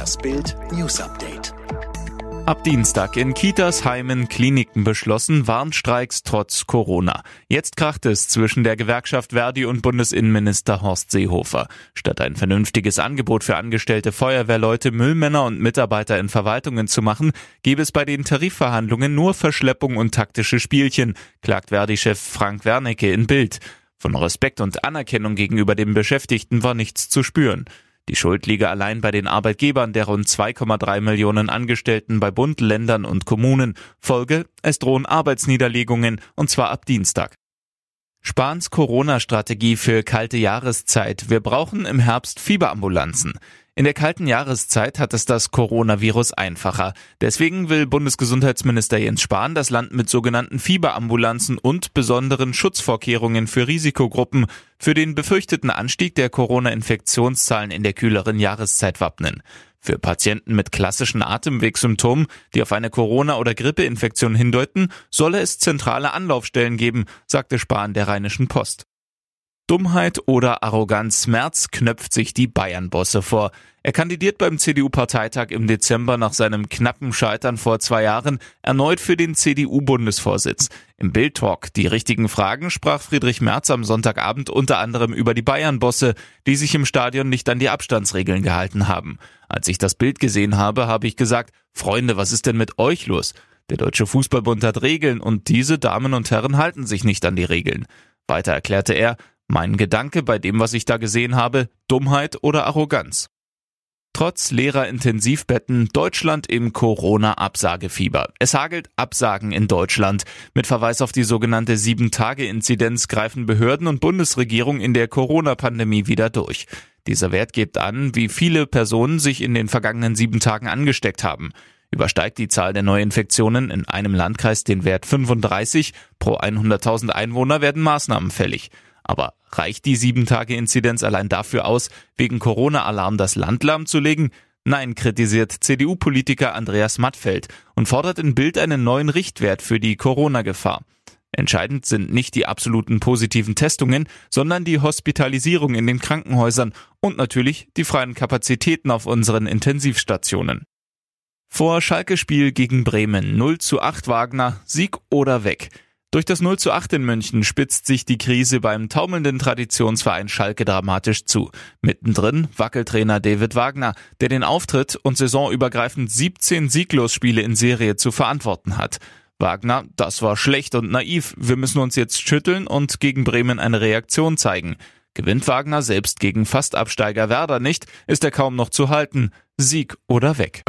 Das Bild News Update. Ab Dienstag in Kitas, Heimen, Kliniken beschlossen, Warnstreiks trotz Corona. Jetzt kracht es zwischen der Gewerkschaft Verdi und Bundesinnenminister Horst Seehofer. Statt ein vernünftiges Angebot für angestellte Feuerwehrleute, Müllmänner und Mitarbeiter in Verwaltungen zu machen, gebe es bei den Tarifverhandlungen nur Verschleppung und taktische Spielchen, klagt Verdi-Chef Frank Wernicke in Bild. Von Respekt und Anerkennung gegenüber den Beschäftigten war nichts zu spüren. Die Schuld liege allein bei den Arbeitgebern der rund 2,3 Millionen Angestellten bei Bund, Ländern und Kommunen. Folge, es drohen Arbeitsniederlegungen, und zwar ab Dienstag. Spahns Corona-Strategie für kalte Jahreszeit. Wir brauchen im Herbst Fieberambulanzen. In der kalten Jahreszeit hat es das Coronavirus einfacher. Deswegen will Bundesgesundheitsminister Jens Spahn das Land mit sogenannten Fieberambulanzen und besonderen Schutzvorkehrungen für Risikogruppen für den befürchteten Anstieg der Corona-Infektionszahlen in der kühleren Jahreszeit wappnen. Für Patienten mit klassischen Atemwegssymptomen, die auf eine Corona- oder Grippeinfektion hindeuten, solle es zentrale Anlaufstellen geben, sagte Spahn der Rheinischen Post. Dummheit oder Arroganz, Merz knöpft sich die Bayern-Bosse vor. Er kandidiert beim CDU-Parteitag im Dezember nach seinem knappen Scheitern vor zwei Jahren erneut für den CDU-Bundesvorsitz. Im Bild-Talk Die richtigen Fragen sprach Friedrich Merz am Sonntagabend unter anderem über die Bayern-Bosse, die sich im Stadion nicht an die Abstandsregeln gehalten haben. Als ich das Bild gesehen habe, habe ich gesagt, Freunde, was ist denn mit euch los? Der Deutsche Fußballbund hat Regeln und diese Damen und Herren halten sich nicht an die Regeln. Weiter erklärte er, mein Gedanke bei dem, was ich da gesehen habe, Dummheit oder Arroganz. Trotz leerer Intensivbetten Deutschland im Corona-Absagefieber. Es hagelt Absagen in Deutschland. Mit Verweis auf die sogenannte Sieben-Tage-Inzidenz greifen Behörden und Bundesregierung in der Corona-Pandemie wieder durch. Dieser Wert gibt an, wie viele Personen sich in den vergangenen sieben Tagen angesteckt haben. Übersteigt die Zahl der Neuinfektionen in einem Landkreis den Wert 35 pro 100.000 Einwohner werden Maßnahmen fällig. Aber reicht die 7-Tage-Inzidenz allein dafür aus, wegen Corona-Alarm das Land lahmzulegen? Nein, kritisiert CDU-Politiker Andreas Mattfeld und fordert in Bild einen neuen Richtwert für die Corona-Gefahr. Entscheidend sind nicht die absoluten positiven Testungen, sondern die Hospitalisierung in den Krankenhäusern und natürlich die freien Kapazitäten auf unseren Intensivstationen. Vor Schalke-Spiel gegen Bremen 0 zu 8 Wagner, Sieg oder weg. Durch das 0 zu 8 in München spitzt sich die Krise beim taumelnden Traditionsverein Schalke dramatisch zu. Mittendrin Wackeltrainer David Wagner, der den Auftritt und saisonübergreifend 17 Sieglosspiele in Serie zu verantworten hat. Wagner, das war schlecht und naiv. Wir müssen uns jetzt schütteln und gegen Bremen eine Reaktion zeigen. Gewinnt Wagner selbst gegen Fastabsteiger Werder nicht, ist er kaum noch zu halten. Sieg oder weg.